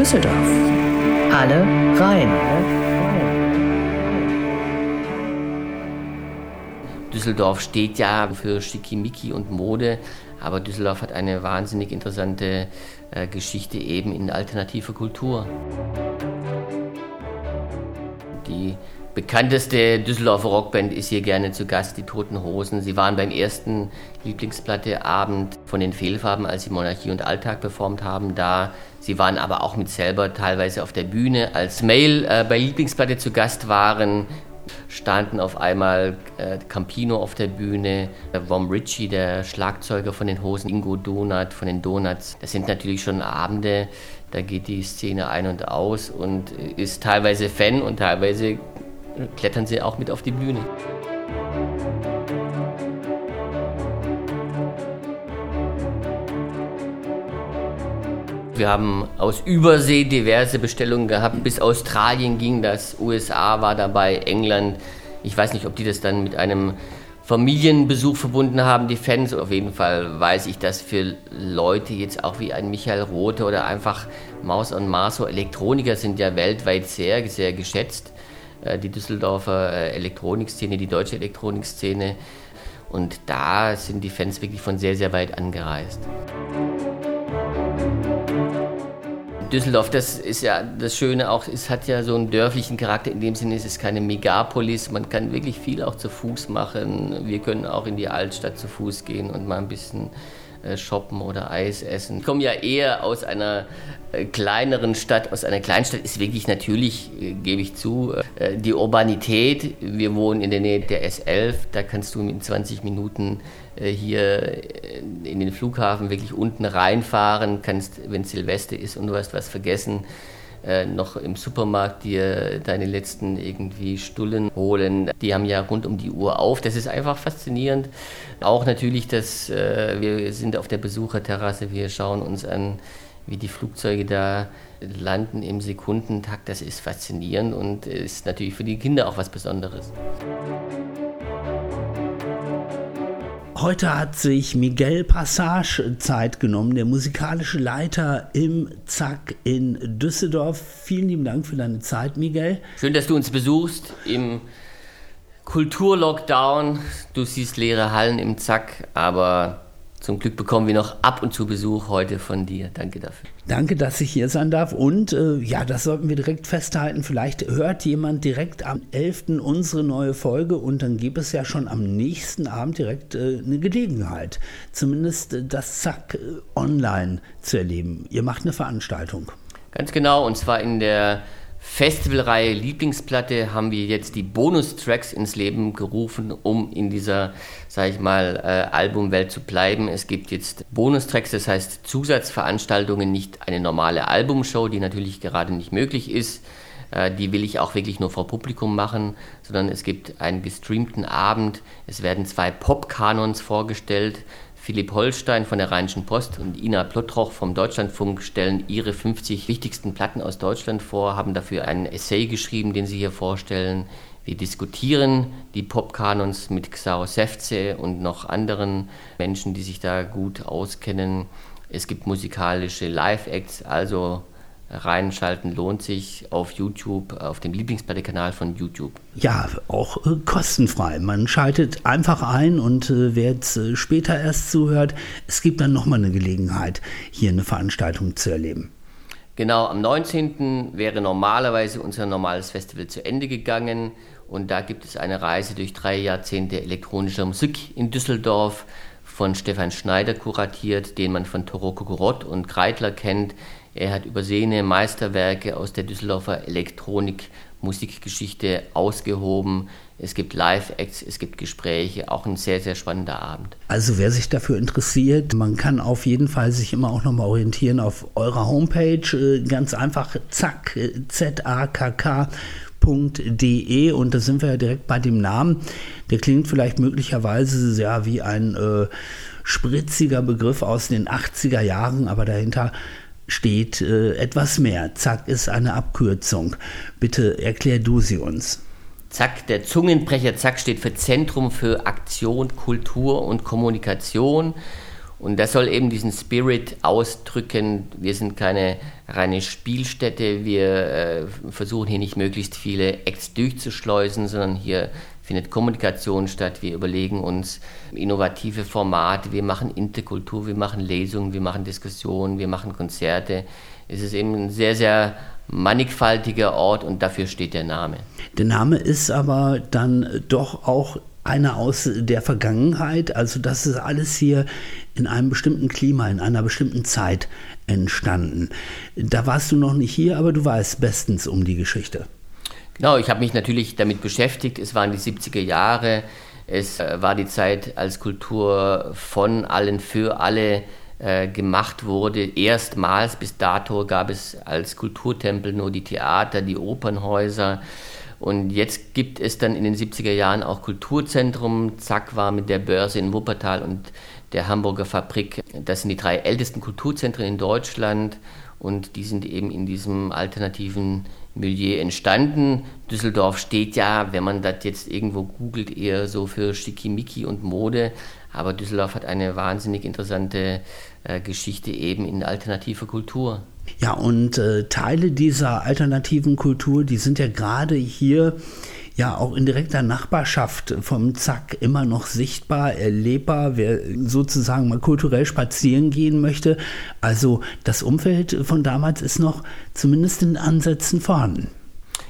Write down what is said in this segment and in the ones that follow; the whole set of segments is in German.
Düsseldorf. Alle rein. Düsseldorf steht ja für Schickimicki und Mode, aber Düsseldorf hat eine wahnsinnig interessante äh, Geschichte eben in alternativer Kultur. Die bekannteste Düsseldorfer Rockband ist hier gerne zu Gast, die Toten Hosen. Sie waren beim ersten Lieblingsplatteabend von den Fehlfarben, als sie Monarchie und Alltag performt haben, da. Sie waren aber auch mit selber teilweise auf der Bühne. Als Mail äh, bei Lieblingsplatte zu Gast waren, standen auf einmal äh, Campino auf der Bühne, äh, Ritchie, der Schlagzeuger von den Hosen, Ingo Donat von den Donuts. Das sind natürlich schon Abende, da geht die Szene ein und aus und ist teilweise Fan und teilweise klettern sie auch mit auf die Bühne. Wir haben aus Übersee diverse Bestellungen gehabt. Bis Australien ging das, USA war dabei, England. Ich weiß nicht, ob die das dann mit einem Familienbesuch verbunden haben, die Fans. Auf jeden Fall weiß ich, dass für Leute jetzt auch wie ein Michael Rothe oder einfach Maus und Marso Elektroniker sind ja weltweit sehr, sehr geschätzt. Äh, die Düsseldorfer äh, Elektronikszene, die deutsche Elektronikszene. Und da sind die Fans wirklich von sehr, sehr weit angereist. Düsseldorf, das ist ja das Schöne auch, es hat ja so einen dörflichen Charakter, in dem Sinne ist es keine Megapolis, man kann wirklich viel auch zu Fuß machen. Wir können auch in die Altstadt zu Fuß gehen und mal ein bisschen shoppen oder Eis essen. Ich komme ja eher aus einer äh, kleineren Stadt, aus einer Kleinstadt ist wirklich natürlich, äh, gebe ich zu, die Urbanität. Wir wohnen in der Nähe der S11, da kannst du in 20 Minuten hier in den Flughafen wirklich unten reinfahren, kannst, wenn Silvester ist und du hast was vergessen, äh, noch im Supermarkt dir deine letzten irgendwie Stullen holen. Die haben ja rund um die Uhr auf. Das ist einfach faszinierend. Auch natürlich, dass äh, wir sind auf der Besucherterrasse, wir schauen uns an, wie die Flugzeuge da landen im Sekundentakt. Das ist faszinierend und ist natürlich für die Kinder auch was Besonderes. Heute hat sich Miguel Passage Zeit genommen, der musikalische Leiter im Zack in Düsseldorf. Vielen lieben Dank für deine Zeit, Miguel. Schön, dass du uns besuchst im Kulturlockdown. Du siehst leere Hallen im Zack, aber zum Glück bekommen wir noch ab und zu Besuch heute von dir. Danke dafür. Danke, dass ich hier sein darf. Und äh, ja, das sollten wir direkt festhalten. Vielleicht hört jemand direkt am 11. unsere neue Folge und dann gibt es ja schon am nächsten Abend direkt äh, eine Gelegenheit, zumindest äh, das Zack äh, online zu erleben. Ihr macht eine Veranstaltung. Ganz genau, und zwar in der Festivalreihe Lieblingsplatte haben wir jetzt die Bonustracks ins Leben gerufen, um in dieser, sage ich mal, äh, Albumwelt zu bleiben. Es gibt jetzt Bonustracks, das heißt Zusatzveranstaltungen, nicht eine normale Albumshow, die natürlich gerade nicht möglich ist. Äh, die will ich auch wirklich nur vor Publikum machen, sondern es gibt einen gestreamten Abend. Es werden zwei Pop-Kanons vorgestellt Philipp Holstein von der Rheinischen Post und Ina Plottroch vom Deutschlandfunk stellen ihre 50 wichtigsten Platten aus Deutschland vor, haben dafür einen Essay geschrieben, den sie hier vorstellen. Wir diskutieren die Popkanons mit Xao Sefze und noch anderen Menschen, die sich da gut auskennen. Es gibt musikalische Live-Acts, also reinschalten lohnt sich auf YouTube, auf dem Lieblingsplatte-Kanal von YouTube. Ja, auch äh, kostenfrei. Man schaltet einfach ein und äh, wer jetzt äh, später erst zuhört, es gibt dann nochmal eine Gelegenheit, hier eine Veranstaltung zu erleben. Genau, am 19. wäre normalerweise unser normales Festival zu Ende gegangen und da gibt es eine Reise durch drei Jahrzehnte elektronischer Musik in Düsseldorf von Stefan Schneider kuratiert, den man von Toroko Gorot und Kreitler kennt. Er hat übersehene Meisterwerke aus der Düsseldorfer Elektronik-Musikgeschichte ausgehoben. Es gibt Live-Acts, es gibt Gespräche, auch ein sehr, sehr spannender Abend. Also wer sich dafür interessiert, man kann auf jeden Fall sich immer auch nochmal orientieren auf eurer Homepage. Äh, ganz einfach zack, Z-A-K-K. .de und da sind wir ja direkt bei dem Namen. Der klingt vielleicht möglicherweise ja wie ein äh, spritziger Begriff aus den 80er Jahren, aber dahinter steht äh, etwas mehr. Zack ist eine Abkürzung. Bitte erklär du sie uns. Zack, der Zungenbrecher Zack steht für Zentrum für Aktion, Kultur und Kommunikation. Und das soll eben diesen Spirit ausdrücken. Wir sind keine reine Spielstätte. Wir äh, versuchen hier nicht möglichst viele Acts durchzuschleusen, sondern hier findet Kommunikation statt. Wir überlegen uns innovative Formate. Wir machen Interkultur, wir machen Lesungen, wir machen Diskussionen, wir machen Konzerte. Es ist eben ein sehr, sehr mannigfaltiger Ort und dafür steht der Name. Der Name ist aber dann doch auch einer aus der Vergangenheit. Also das ist alles hier in einem bestimmten Klima, in einer bestimmten Zeit entstanden. Da warst du noch nicht hier, aber du weißt bestens um die Geschichte. Genau, ich habe mich natürlich damit beschäftigt. Es waren die 70er Jahre. Es äh, war die Zeit, als Kultur von allen für alle äh, gemacht wurde. Erstmals bis dato gab es als Kulturtempel nur die Theater, die Opernhäuser. Und jetzt gibt es dann in den 70er Jahren auch Kulturzentrum. Zack war mit der Börse in Wuppertal und der Hamburger Fabrik. Das sind die drei ältesten Kulturzentren in Deutschland und die sind eben in diesem alternativen Milieu entstanden. Düsseldorf steht ja, wenn man das jetzt irgendwo googelt, eher so für Schickimicki und Mode. Aber Düsseldorf hat eine wahnsinnig interessante äh, Geschichte eben in alternativer Kultur. Ja, und äh, Teile dieser alternativen Kultur, die sind ja gerade hier ja auch in direkter Nachbarschaft vom Zack immer noch sichtbar, erlebbar, wer sozusagen mal kulturell spazieren gehen möchte. Also das Umfeld von damals ist noch zumindest in Ansätzen vorhanden.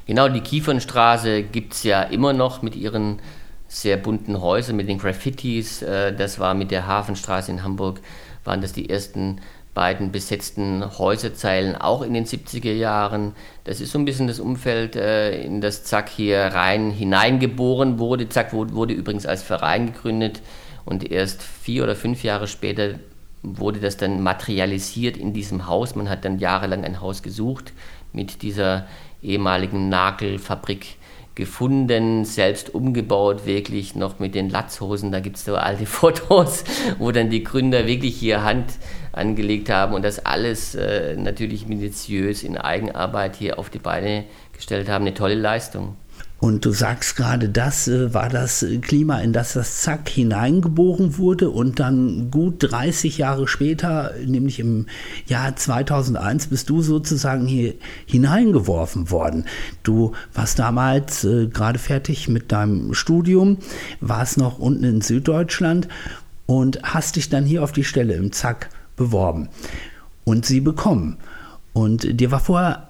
Genau, die Kiefernstraße gibt es ja immer noch mit ihren sehr bunten Häusern, mit den Graffitis. Äh, das war mit der Hafenstraße in Hamburg, waren das die ersten beiden besetzten Häuserzeilen auch in den 70er Jahren. Das ist so ein bisschen das Umfeld, äh, in das Zack hier rein hineingeboren wurde. Zack wurde übrigens als Verein gegründet und erst vier oder fünf Jahre später wurde das dann materialisiert in diesem Haus. Man hat dann jahrelang ein Haus gesucht mit dieser ehemaligen Nagelfabrik gefunden, selbst umgebaut, wirklich noch mit den Latzhosen. Da gibt es so alte Fotos, wo dann die Gründer wirklich hier Hand angelegt haben und das alles äh, natürlich minutiös in Eigenarbeit hier auf die Beine gestellt haben. Eine tolle Leistung. Und du sagst gerade, das äh, war das Klima, in das das Zack hineingeboren wurde und dann gut 30 Jahre später, nämlich im Jahr 2001, bist du sozusagen hier hineingeworfen worden. Du warst damals äh, gerade fertig mit deinem Studium, warst noch unten in Süddeutschland und hast dich dann hier auf die Stelle im Zack beworben und sie bekommen. Und dir war vorher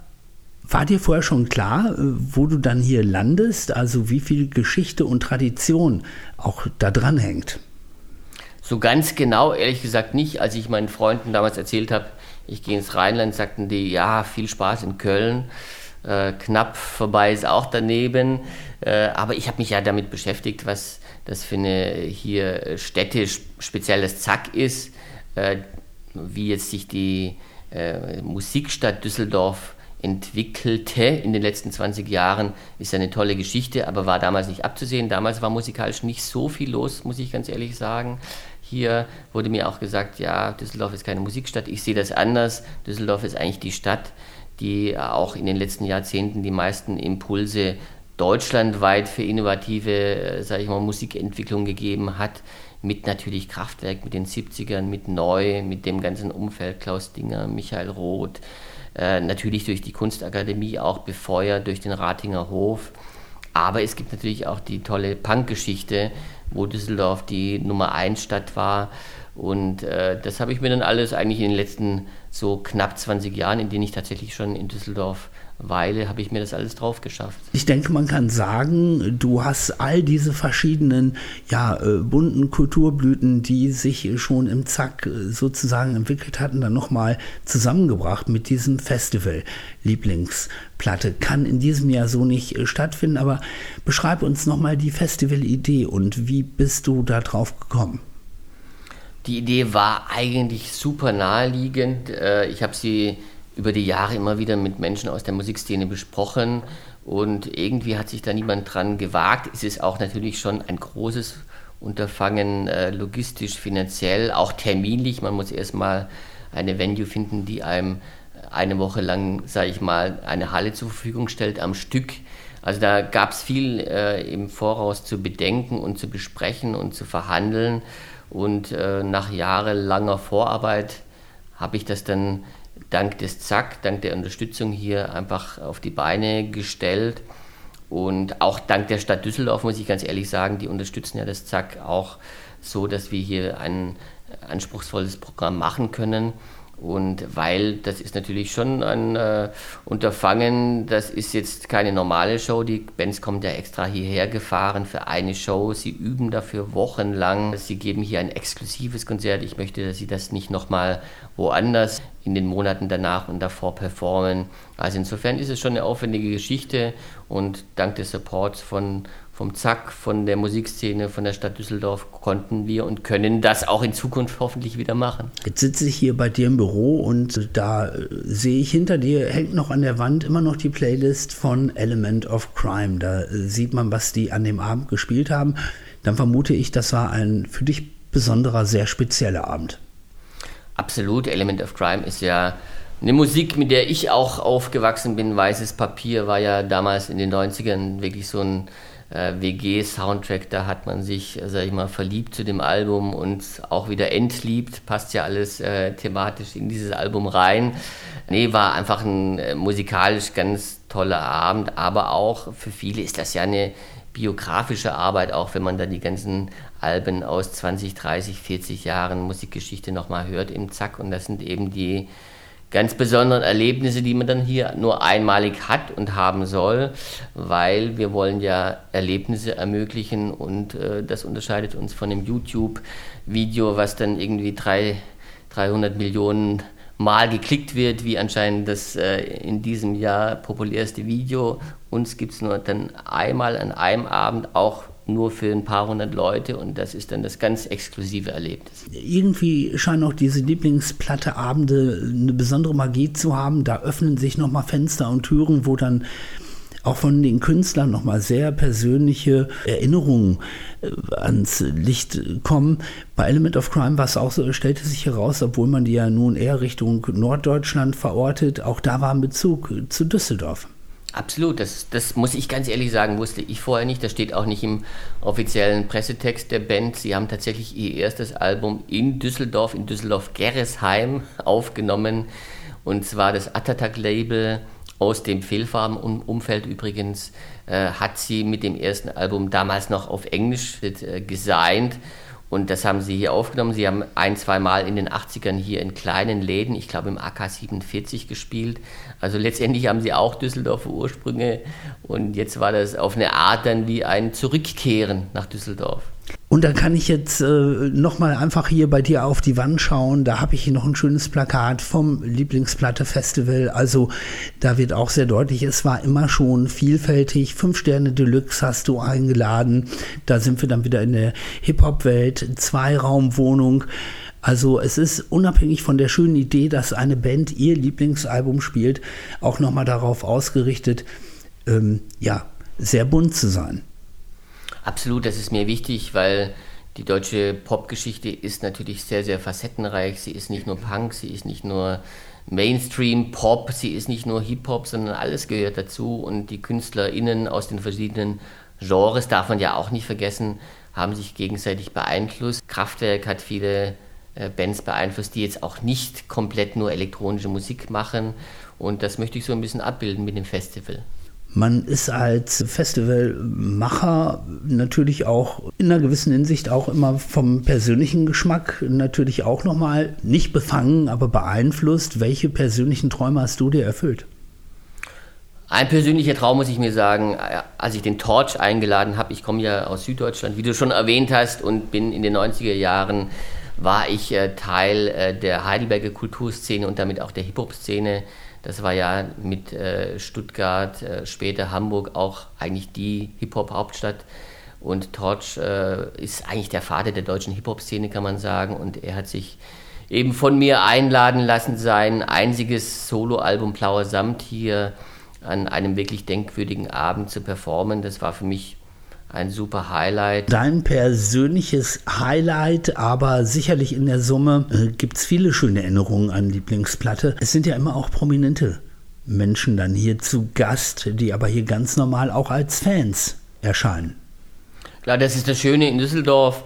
war dir vorher schon klar, äh, wo du dann hier landest, also wie viel Geschichte und Tradition auch da dran hängt? So ganz genau, ehrlich gesagt nicht. Als ich meinen Freunden damals erzählt habe, ich gehe ins Rheinland, sagten die, ja, viel Spaß in Köln. Äh, knapp vorbei ist auch daneben. Äh, aber ich habe mich ja damit beschäftigt, was das für eine hier speziell das Zack ist, äh, wie jetzt sich die äh, Musikstadt Düsseldorf entwickelte in den letzten 20 Jahren, ist eine tolle Geschichte, aber war damals nicht abzusehen. Damals war musikalisch nicht so viel los, muss ich ganz ehrlich sagen. Hier wurde mir auch gesagt, ja, Düsseldorf ist keine Musikstadt. Ich sehe das anders. Düsseldorf ist eigentlich die Stadt, die auch in den letzten Jahrzehnten die meisten Impulse deutschlandweit für innovative, äh, sage ich mal, Musikentwicklung gegeben hat. Mit natürlich Kraftwerk, mit den 70ern, mit Neu, mit dem ganzen Umfeld, Klaus Dinger, Michael Roth, äh, natürlich durch die Kunstakademie auch befeuert, durch den Ratinger Hof. Aber es gibt natürlich auch die tolle Punk-Geschichte, wo Düsseldorf die Nummer 1 Stadt war. Und äh, das habe ich mir dann alles eigentlich in den letzten so knapp 20 Jahren, in denen ich tatsächlich schon in Düsseldorf Weile habe ich mir das alles drauf geschafft. Ich denke, man kann sagen, du hast all diese verschiedenen ja, äh, bunten Kulturblüten, die sich schon im Zack äh, sozusagen entwickelt hatten, dann nochmal zusammengebracht mit diesem Festival. Lieblingsplatte kann in diesem Jahr so nicht äh, stattfinden, aber beschreib uns nochmal die Festivalidee und wie bist du da drauf gekommen? Die Idee war eigentlich super naheliegend. Ich habe sie über die Jahre immer wieder mit Menschen aus der Musikszene besprochen und irgendwie hat sich da niemand dran gewagt. Es ist auch natürlich schon ein großes Unterfangen, äh, logistisch, finanziell, auch terminlich. Man muss erstmal eine Venue finden, die einem eine Woche lang, sage ich mal, eine Halle zur Verfügung stellt am Stück. Also da gab es viel äh, im Voraus zu bedenken und zu besprechen und zu verhandeln. Und äh, nach jahrelanger Vorarbeit habe ich das dann dank des Zack, dank der Unterstützung hier einfach auf die Beine gestellt. Und auch dank der Stadt Düsseldorf muss ich ganz ehrlich sagen, die unterstützen ja das Zack auch so, dass wir hier ein anspruchsvolles Programm machen können. Und weil das ist natürlich schon ein äh, Unterfangen, das ist jetzt keine normale Show. Die Bands kommen ja extra hierher gefahren für eine Show. Sie üben dafür wochenlang. Sie geben hier ein exklusives Konzert. Ich möchte, dass sie das nicht nochmal woanders in den Monaten danach und davor performen. Also insofern ist es schon eine aufwendige Geschichte und dank des Supports von vom Zack, von der Musikszene, von der Stadt Düsseldorf konnten wir und können das auch in Zukunft hoffentlich wieder machen. Jetzt sitze ich hier bei dir im Büro und da äh, sehe ich hinter dir, hängt noch an der Wand immer noch die Playlist von Element of Crime. Da äh, sieht man, was die an dem Abend gespielt haben. Dann vermute ich, das war ein für dich besonderer, sehr spezieller Abend. Absolut, Element of Crime ist ja eine Musik, mit der ich auch aufgewachsen bin. Weißes Papier war ja damals in den 90ern wirklich so ein äh, WG-Soundtrack, da hat man sich, sag ich mal, verliebt zu dem Album und auch wieder entliebt, passt ja alles äh, thematisch in dieses Album rein. Nee, war einfach ein äh, musikalisch ganz toller Abend, aber auch für viele ist das ja eine biografische Arbeit, auch wenn man da die ganzen Alben aus 20, 30, 40 Jahren Musikgeschichte nochmal hört im Zack und das sind eben die ganz besonderen Erlebnisse, die man dann hier nur einmalig hat und haben soll, weil wir wollen ja Erlebnisse ermöglichen und äh, das unterscheidet uns von dem YouTube-Video, was dann irgendwie drei, 300 Millionen Mal geklickt wird, wie anscheinend das äh, in diesem Jahr populärste Video. Uns gibt es nur dann einmal an einem Abend auch nur für ein paar hundert Leute und das ist dann das ganz exklusive Erlebnis. Irgendwie scheinen auch diese Lieblingsplatte Abende eine besondere Magie zu haben. Da öffnen sich nochmal Fenster und Türen, wo dann auch von den Künstlern nochmal sehr persönliche Erinnerungen äh, ans Licht kommen. Bei Element of Crime war es auch so, stellte sich heraus, obwohl man die ja nun eher Richtung Norddeutschland verortet, auch da war ein Bezug zu Düsseldorf. Absolut, das, das muss ich ganz ehrlich sagen, wusste ich vorher nicht. Das steht auch nicht im offiziellen Pressetext der Band. Sie haben tatsächlich ihr erstes Album in Düsseldorf, in Düsseldorf-Gerresheim aufgenommen. Und zwar das Attatak-Label aus dem Fehlfarben-Umfeld übrigens, äh, hat sie mit dem ersten Album damals noch auf Englisch äh, gesigned und das haben sie hier aufgenommen. Sie haben ein, zwei Mal in den 80ern hier in kleinen Läden, ich glaube im AK 47 gespielt. Also letztendlich haben sie auch Düsseldorfer Ursprünge. Und jetzt war das auf eine Art dann wie ein Zurückkehren nach Düsseldorf. Und da kann ich jetzt äh, nochmal einfach hier bei dir auf die Wand schauen. Da habe ich hier noch ein schönes Plakat vom Lieblingsplatte Festival. Also da wird auch sehr deutlich, es war immer schon vielfältig. Fünf Sterne Deluxe hast du eingeladen. Da sind wir dann wieder in der Hip-Hop-Welt. Zweiraumwohnung. Also es ist unabhängig von der schönen Idee, dass eine Band ihr Lieblingsalbum spielt, auch nochmal darauf ausgerichtet, ähm, ja, sehr bunt zu sein. Absolut, das ist mir wichtig, weil die deutsche Popgeschichte ist natürlich sehr, sehr facettenreich. Sie ist nicht nur Punk, sie ist nicht nur Mainstream-Pop, sie ist nicht nur Hip-Hop, sondern alles gehört dazu. Und die KünstlerInnen aus den verschiedenen Genres, darf man ja auch nicht vergessen, haben sich gegenseitig beeinflusst. Kraftwerk hat viele äh, Bands beeinflusst, die jetzt auch nicht komplett nur elektronische Musik machen. Und das möchte ich so ein bisschen abbilden mit dem Festival. Man ist als Festivalmacher natürlich auch in einer gewissen Hinsicht auch immer vom persönlichen Geschmack natürlich auch nochmal nicht befangen, aber beeinflusst. Welche persönlichen Träume hast du dir erfüllt? Ein persönlicher Traum muss ich mir sagen, als ich den Torch eingeladen habe, ich komme ja aus Süddeutschland, wie du schon erwähnt hast, und bin in den 90er Jahren, war ich äh, Teil äh, der Heidelberger Kulturszene und damit auch der Hip-Hop-Szene das war ja mit äh, Stuttgart, äh, später Hamburg auch eigentlich die Hip-Hop-Hauptstadt. Und Torch äh, ist eigentlich der Vater der deutschen Hip-Hop-Szene, kann man sagen. Und er hat sich eben von mir einladen lassen, sein einziges Soloalbum Blauer Samt hier an einem wirklich denkwürdigen Abend zu performen. Das war für mich ein super Highlight. Dein persönliches Highlight, aber sicherlich in der Summe äh, gibt es viele schöne Erinnerungen an Lieblingsplatte. Es sind ja immer auch prominente Menschen dann hier zu Gast, die aber hier ganz normal auch als Fans erscheinen. Klar, das ist das Schöne in Düsseldorf.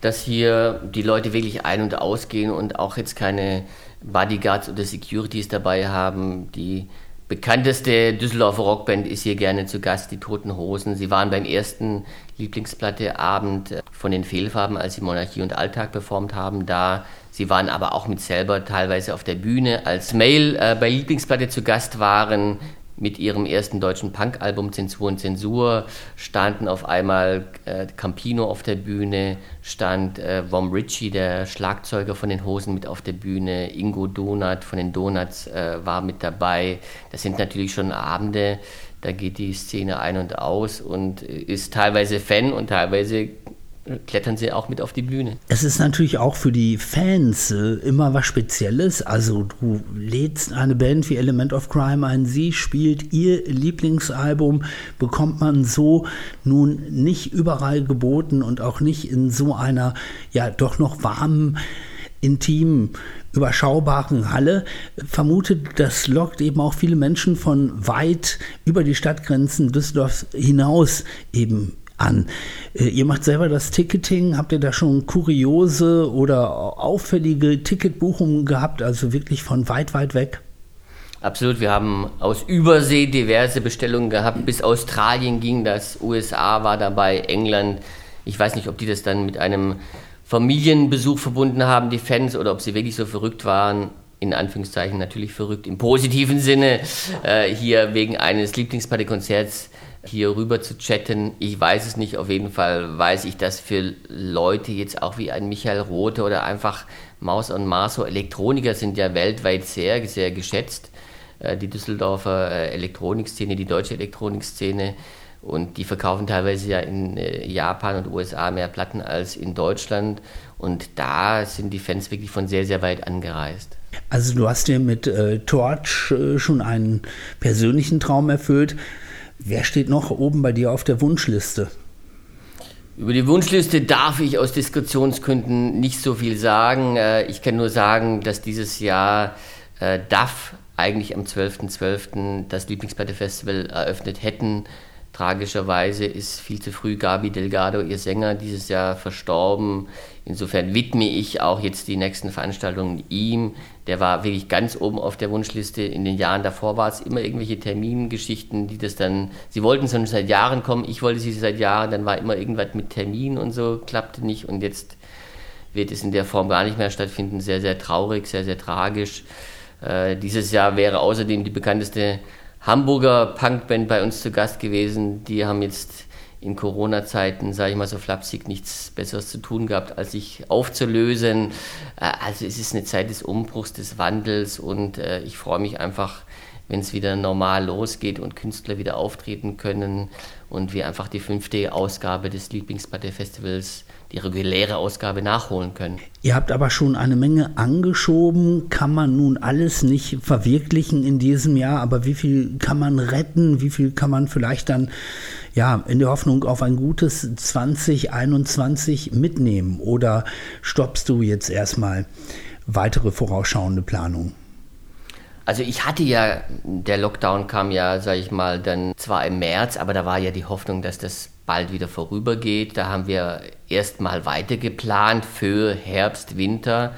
dass hier die Leute wirklich ein- und ausgehen und auch jetzt keine Bodyguards oder Securities dabei haben. Die bekannteste Düsseldorfer Rockband ist hier gerne zu Gast, die Toten Hosen. Sie waren beim ersten Lieblingsplatteabend von den Fehlfarben, als sie Monarchie und Alltag performt haben, da. Sie waren aber auch mit selber teilweise auf der Bühne. Als Mail äh, bei Lieblingsplatte zu Gast waren, mit ihrem ersten deutschen Punk-Album Zensur und Zensur standen auf einmal äh, Campino auf der Bühne, stand äh, Vom Ritchie, der Schlagzeuger von den Hosen, mit auf der Bühne, Ingo Donat von den Donuts äh, war mit dabei. Das sind natürlich schon Abende, da geht die Szene ein und aus und ist teilweise Fan und teilweise klettern sie auch mit auf die Bühne. Es ist natürlich auch für die Fans äh, immer was Spezielles. Also du lädst eine Band wie Element of Crime ein, sie spielt ihr Lieblingsalbum, bekommt man so nun nicht überall geboten und auch nicht in so einer ja doch noch warmen intimen, überschaubaren Halle vermutet, das lockt eben auch viele Menschen von weit über die Stadtgrenzen Düsseldorfs hinaus eben an. Äh, ihr macht selber das Ticketing. Habt ihr da schon kuriose oder auffällige Ticketbuchungen gehabt? Also wirklich von weit, weit weg? Absolut. Wir haben aus Übersee diverse Bestellungen gehabt. Bis Australien ging das. USA war dabei, England. Ich weiß nicht, ob die das dann mit einem Familienbesuch verbunden haben, die Fans, oder ob sie wirklich so verrückt waren in Anführungszeichen natürlich verrückt, im positiven Sinne, äh, hier wegen eines Lieblingspartykonzerts hier rüber zu chatten. Ich weiß es nicht, auf jeden Fall weiß ich, dass für Leute jetzt auch wie ein Michael Rothe oder einfach Maus und Marso, Elektroniker sind ja weltweit sehr, sehr geschätzt. Äh, die Düsseldorfer äh, Elektronikszene, die deutsche Elektronikszene. Und die verkaufen teilweise ja in äh, Japan und USA mehr Platten als in Deutschland. Und da sind die Fans wirklich von sehr, sehr weit angereist. Also du hast dir mit äh, Torch äh, schon einen persönlichen Traum erfüllt. Wer steht noch oben bei dir auf der Wunschliste? Über die Wunschliste darf ich aus Diskussionsgründen nicht so viel sagen. Äh, ich kann nur sagen, dass dieses Jahr äh, DAF eigentlich am 12.12. .12. das Lieblingsplatte-Festival eröffnet hätten. Tragischerweise ist viel zu früh Gabi Delgado, ihr Sänger, dieses Jahr verstorben. Insofern widme ich auch jetzt die nächsten Veranstaltungen ihm. Der war wirklich ganz oben auf der Wunschliste. In den Jahren davor war es immer irgendwelche Termingeschichten, die das dann. Sie wollten schon seit Jahren kommen, ich wollte sie seit Jahren, dann war immer irgendwas mit Termin und so, klappte nicht. Und jetzt wird es in der Form gar nicht mehr stattfinden. Sehr, sehr traurig, sehr, sehr tragisch. Äh, dieses Jahr wäre außerdem die bekannteste Hamburger Punkband bei uns zu Gast gewesen. Die haben jetzt in Corona-Zeiten, sage ich mal so flapsig, nichts Besseres zu tun gehabt, als sich aufzulösen. Äh, also es ist eine Zeit des Umbruchs, des Wandels und äh, ich freue mich einfach, wenn es wieder normal losgeht und Künstler wieder auftreten können und wir einfach die fünfte Ausgabe des Lieblingspartei-Festivals die reguläre Ausgabe nachholen können. Ihr habt aber schon eine Menge angeschoben. Kann man nun alles nicht verwirklichen in diesem Jahr, aber wie viel kann man retten? Wie viel kann man vielleicht dann ja in der Hoffnung auf ein gutes 2021 mitnehmen? Oder stoppst du jetzt erstmal weitere vorausschauende Planungen? Also ich hatte ja, der Lockdown kam ja, sage ich mal, dann zwar im März, aber da war ja die Hoffnung, dass das bald wieder vorübergeht. Da haben wir erstmal weiter geplant für Herbst, Winter.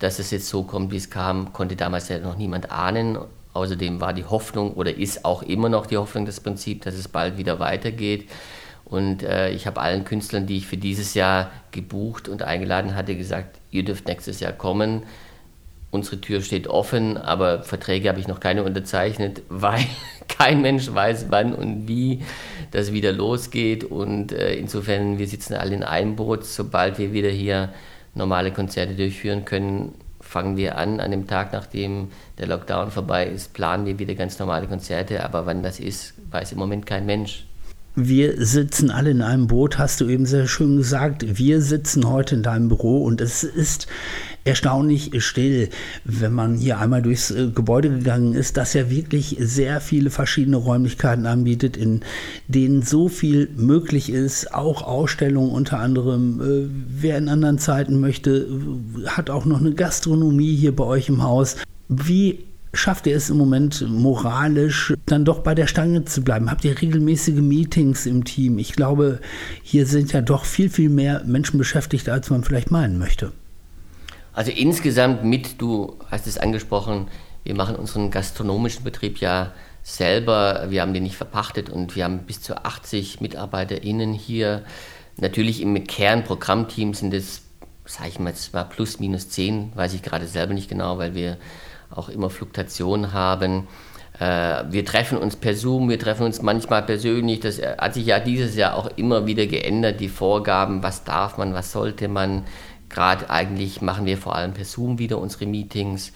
Dass es jetzt so kommt, wie es kam, konnte damals ja noch niemand ahnen. Außerdem war die Hoffnung oder ist auch immer noch die Hoffnung, das Prinzip, dass es bald wieder weitergeht. Und äh, ich habe allen Künstlern, die ich für dieses Jahr gebucht und eingeladen hatte, gesagt, ihr dürft nächstes Jahr kommen unsere Tür steht offen, aber Verträge habe ich noch keine unterzeichnet, weil kein Mensch weiß, wann und wie das wieder losgeht. Und äh, insofern, wir sitzen alle in einem Boot. Sobald wir wieder hier normale Konzerte durchführen können, fangen wir an. An dem Tag, nachdem der Lockdown vorbei ist, planen wir wieder ganz normale Konzerte. Aber wann das ist, weiß im Moment kein Mensch. Wir sitzen alle in einem Boot, hast du eben sehr schön gesagt. Wir sitzen heute in deinem Büro und es ist erstaunlich still, wenn man hier einmal durchs äh, Gebäude gegangen ist, das ja wirklich sehr viele verschiedene Räumlichkeiten anbietet, in denen so viel möglich ist, auch Ausstellungen unter anderem. Äh, wer in anderen Zeiten möchte, hat auch noch eine Gastronomie hier bei euch im Haus. Wie schafft ihr es im Moment moralisch, dann doch bei der Stange zu bleiben? Habt ihr regelmäßige Meetings im Team? Ich glaube, hier sind ja doch viel, viel mehr Menschen beschäftigt, als man vielleicht meinen möchte. Also insgesamt mit, du hast es angesprochen, wir machen unseren gastronomischen Betrieb ja selber, wir haben den nicht verpachtet und wir haben bis zu 80 MitarbeiterInnen hier. Natürlich im Kernprogrammteam sind es, sage ich mal, plus minus 10, weiß ich gerade selber nicht genau, weil wir auch immer Fluktuationen haben. Äh, wir treffen uns per Zoom, wir treffen uns manchmal persönlich. Das hat sich ja dieses Jahr auch immer wieder geändert, die Vorgaben, was darf man, was sollte man. Gerade eigentlich machen wir vor allem per Zoom wieder unsere Meetings.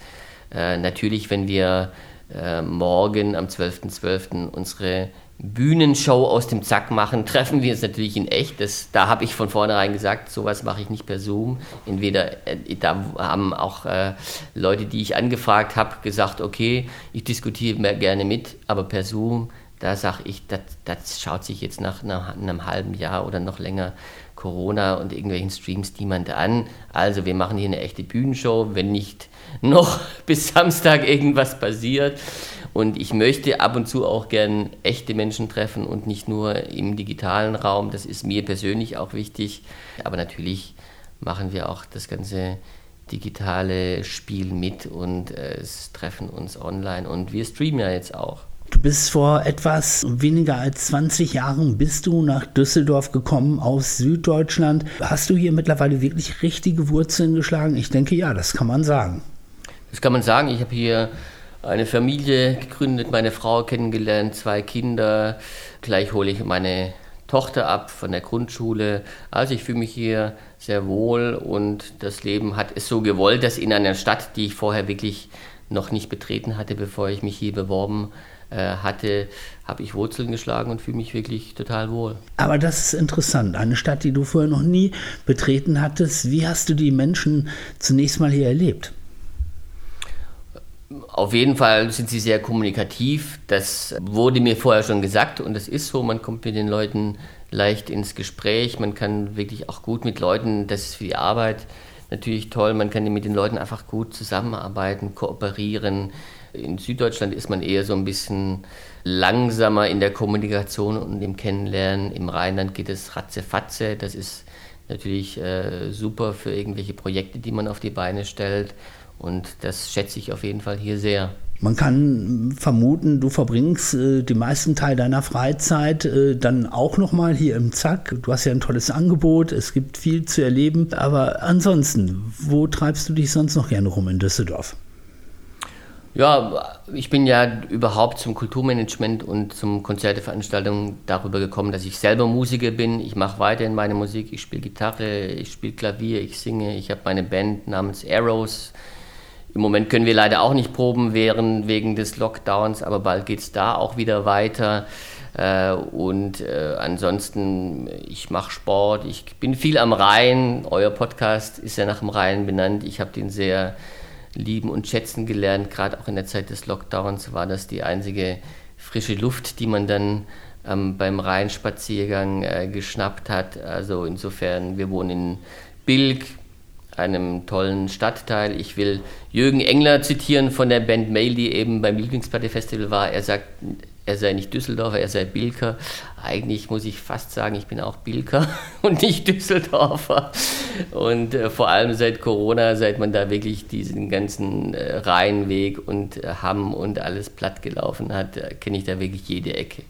Äh, natürlich, wenn wir äh, morgen am 12.12. .12. unsere Bühnenshow aus dem Zack machen, treffen wir uns natürlich in echt. Das, da habe ich von vornherein gesagt, sowas mache ich nicht per Zoom. Entweder, äh, da haben auch äh, Leute, die ich angefragt habe, gesagt, okay, ich diskutiere gerne mit, aber per Zoom, da sage ich, das, das schaut sich jetzt nach einem, einem halben Jahr oder noch länger Corona und irgendwelchen Streams niemand an. Also wir machen hier eine echte Bühnenshow, wenn nicht noch bis Samstag irgendwas passiert. Und ich möchte ab und zu auch gern echte Menschen treffen und nicht nur im digitalen Raum. Das ist mir persönlich auch wichtig. Aber natürlich machen wir auch das ganze digitale Spiel mit und äh, es treffen uns online und wir streamen ja jetzt auch. Du bist vor etwas weniger als 20 Jahren bist du nach Düsseldorf gekommen aus Süddeutschland. Hast du hier mittlerweile wirklich richtige Wurzeln geschlagen? Ich denke ja, das kann man sagen. Das kann man sagen. Ich habe hier eine Familie gegründet, meine Frau kennengelernt, zwei Kinder. Gleich hole ich meine Tochter ab von der Grundschule. Also ich fühle mich hier sehr wohl und das Leben hat es so gewollt, dass in einer Stadt, die ich vorher wirklich noch nicht betreten hatte, bevor ich mich hier beworben äh, hatte, habe ich Wurzeln geschlagen und fühle mich wirklich total wohl. Aber das ist interessant. Eine Stadt, die du vorher noch nie betreten hattest. Wie hast du die Menschen zunächst mal hier erlebt? Auf jeden Fall sind sie sehr kommunikativ. Das wurde mir vorher schon gesagt und das ist so. Man kommt mit den Leuten leicht ins Gespräch. Man kann wirklich auch gut mit Leuten, das ist für die Arbeit natürlich toll. Man kann mit den Leuten einfach gut zusammenarbeiten, kooperieren. In Süddeutschland ist man eher so ein bisschen langsamer in der Kommunikation und im Kennenlernen. Im Rheinland geht es ratzefatze. Das ist natürlich äh, super für irgendwelche Projekte, die man auf die Beine stellt. Und das schätze ich auf jeden Fall hier sehr. Man kann vermuten, du verbringst äh, den meisten Teil deiner Freizeit äh, dann auch nochmal hier im Zack. Du hast ja ein tolles Angebot, es gibt viel zu erleben. Aber ansonsten, wo treibst du dich sonst noch gerne rum in Düsseldorf? Ja, ich bin ja überhaupt zum Kulturmanagement und zum Konzerteveranstaltungen darüber gekommen, dass ich selber Musiker bin. Ich mache weiterhin meine Musik, ich spiele Gitarre, ich spiele Klavier, ich singe. Ich habe meine Band namens Arrows im Moment können wir leider auch nicht proben während, wegen des Lockdowns, aber bald geht es da auch wieder weiter. Äh, und äh, ansonsten, ich mache Sport, ich bin viel am Rhein. Euer Podcast ist ja nach dem Rhein benannt. Ich habe den sehr lieben und schätzen gelernt. Gerade auch in der Zeit des Lockdowns war das die einzige frische Luft, die man dann ähm, beim Rheinspaziergang äh, geschnappt hat. Also insofern, wir wohnen in Bilk, einem tollen Stadtteil. Ich will Jürgen Engler zitieren von der Band Mail, die eben beim Lieblingsplatte-Festival war. Er sagt, er sei nicht Düsseldorfer, er sei Bilker. Eigentlich muss ich fast sagen, ich bin auch Bilker und nicht Düsseldorfer. Und äh, vor allem seit Corona, seit man da wirklich diesen ganzen äh, Rheinweg und äh, Hamm und alles platt gelaufen hat, äh, kenne ich da wirklich jede Ecke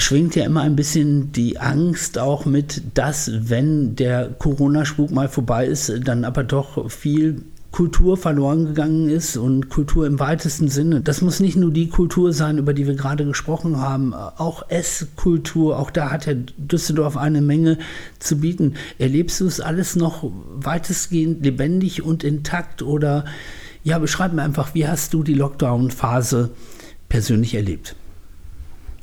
schwingt ja immer ein bisschen die Angst auch mit, dass wenn der Corona-Spuk mal vorbei ist, dann aber doch viel Kultur verloren gegangen ist und Kultur im weitesten Sinne. Das muss nicht nur die Kultur sein, über die wir gerade gesprochen haben, auch Esskultur, auch da hat ja Düsseldorf eine Menge zu bieten. Erlebst du es alles noch weitestgehend lebendig und intakt oder ja, beschreib mir einfach, wie hast du die Lockdown-Phase persönlich erlebt?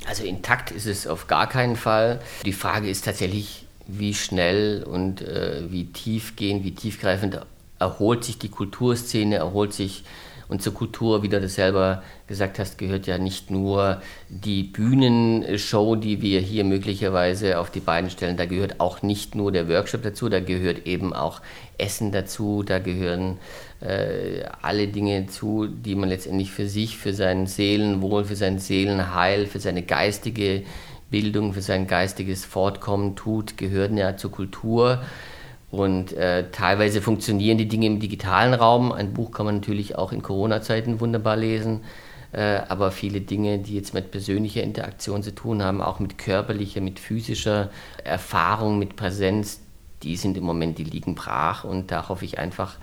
Also intakt ist es auf gar keinen Fall. Die Frage ist tatsächlich, wie schnell und äh, wie tiefgehend, wie tiefgreifend erholt sich die Kulturszene, erholt sich Und zur Kultur, wie du das selber gesagt hast, gehört ja nicht nur die Bühnenshow, die wir hier möglicherweise auf die Beine stellen, da gehört auch nicht nur der Workshop dazu, da gehört eben auch Essen dazu, da gehören äh, alle Dinge zu, die man letztendlich für sich, für sein Seelenwohl, für sein Seelenheil, für seine geistige Bildung, für sein geistiges Fortkommen tut, gehören ja zur Kultur. Und äh, teilweise funktionieren die Dinge im digitalen Raum. Ein Buch kann man natürlich auch in Corona-Zeiten wunderbar lesen. Äh, aber viele Dinge, die jetzt mit persönlicher Interaktion zu tun haben, auch mit körperlicher, mit physischer Erfahrung, mit Präsenz, die sind im Moment, die liegen brach. Und da hoffe ich einfach,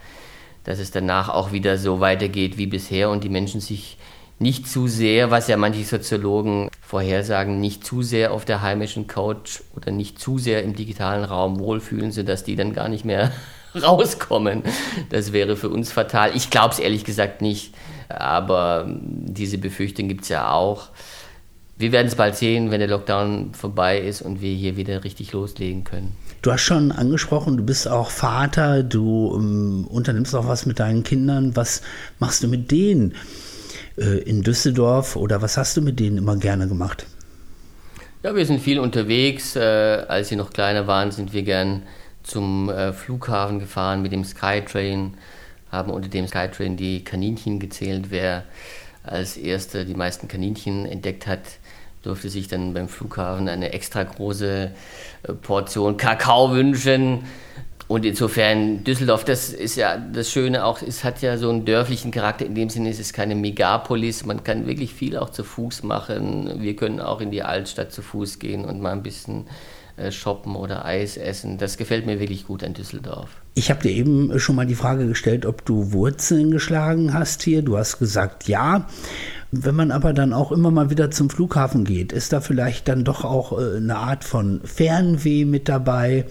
dass es danach auch wieder so weitergeht wie bisher und die Menschen sich nicht zu sehr, was ja manche Soziologen vorhersagen, nicht zu sehr auf der heimischen Couch oder nicht zu sehr im digitalen Raum wohlfühlen, sodass die dann gar nicht mehr rauskommen. Das wäre für uns fatal. Ich glaube es ehrlich gesagt nicht, aber diese Befürchtung gibt es ja auch. Wir werden es bald sehen, wenn der Lockdown vorbei ist und wir hier wieder richtig loslegen können. Du hast schon angesprochen, du bist auch Vater, du ähm, unternimmst auch was mit deinen Kindern. Was machst du mit denen? Äh, in Düsseldorf oder was hast du mit denen immer gerne gemacht? Ja, wir sind viel unterwegs. Äh, als sie noch kleiner waren, sind wir gern zum äh, Flughafen gefahren mit dem Skytrain, haben unter dem Skytrain die Kaninchen gezählt. Wer als erster die meisten Kaninchen entdeckt hat, durfte sich dann beim Flughafen eine extra große Portion Kakao wünschen. Und insofern, Düsseldorf, das ist ja das Schöne auch, es hat ja so einen dörflichen Charakter. In dem Sinne ist es keine Megapolis. Man kann wirklich viel auch zu Fuß machen. Wir können auch in die Altstadt zu Fuß gehen und mal ein bisschen äh, shoppen oder Eis essen. Das gefällt mir wirklich gut an Düsseldorf. Ich habe dir eben schon mal die Frage gestellt, ob du Wurzeln geschlagen hast hier. Du hast gesagt, ja. Wenn man aber dann auch immer mal wieder zum Flughafen geht, ist da vielleicht dann doch auch äh, eine Art von Fernweh mit dabei?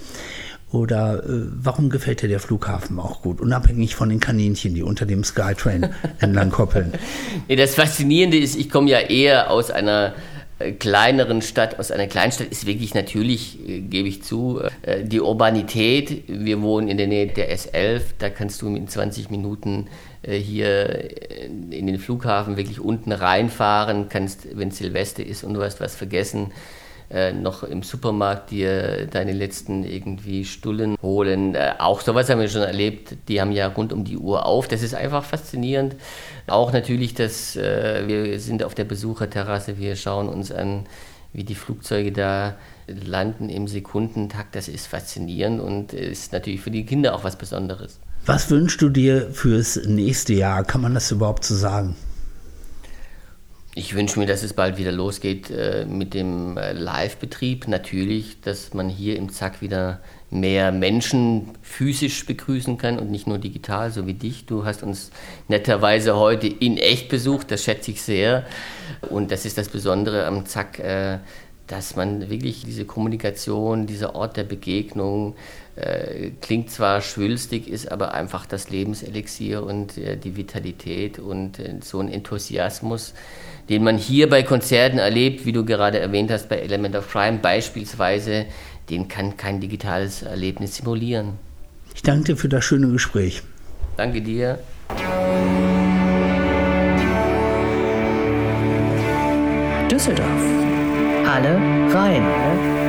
Oder äh, warum gefällt dir der Flughafen auch gut, unabhängig von den Kaninchen, die unter dem Skytrain entlang koppeln? nee, das Faszinierende ist, ich komme ja eher aus einer äh, kleineren Stadt, aus einer Kleinstadt, ist wirklich natürlich, äh, gebe ich zu, äh, die Urbanität. Wir wohnen in der Nähe der S11, da kannst du in 20 Minuten hier in den Flughafen wirklich unten reinfahren, kannst, wenn Silvester ist und du hast was vergessen, äh, noch im Supermarkt dir deine letzten irgendwie Stullen holen. Äh, auch sowas haben wir schon erlebt. Die haben ja rund um die Uhr auf. Das ist einfach faszinierend. Auch natürlich, dass äh, wir sind auf der Besucherterrasse, wir schauen uns an, wie die Flugzeuge da landen im Sekundentakt. Das ist faszinierend und ist natürlich für die Kinder auch was Besonderes. Was wünschst du dir fürs nächste Jahr? Kann man das überhaupt so sagen? Ich wünsche mir, dass es bald wieder losgeht äh, mit dem äh, Live-Betrieb. Natürlich, dass man hier im Zack wieder mehr Menschen physisch begrüßen kann und nicht nur digital, so wie dich. Du hast uns netterweise heute in echt besucht, das schätze ich sehr. Und das ist das Besondere am Zack, äh, dass man wirklich diese Kommunikation, dieser Ort der Begegnung, äh, klingt zwar schwülstig, ist aber einfach das Lebenselixier und äh, die Vitalität und äh, so ein Enthusiasmus, den man hier bei Konzerten erlebt, wie du gerade erwähnt hast, bei Element of Crime beispielsweise, den kann kein digitales Erlebnis simulieren. Ich danke dir für das schöne Gespräch. Danke dir. Düsseldorf. Alle rein.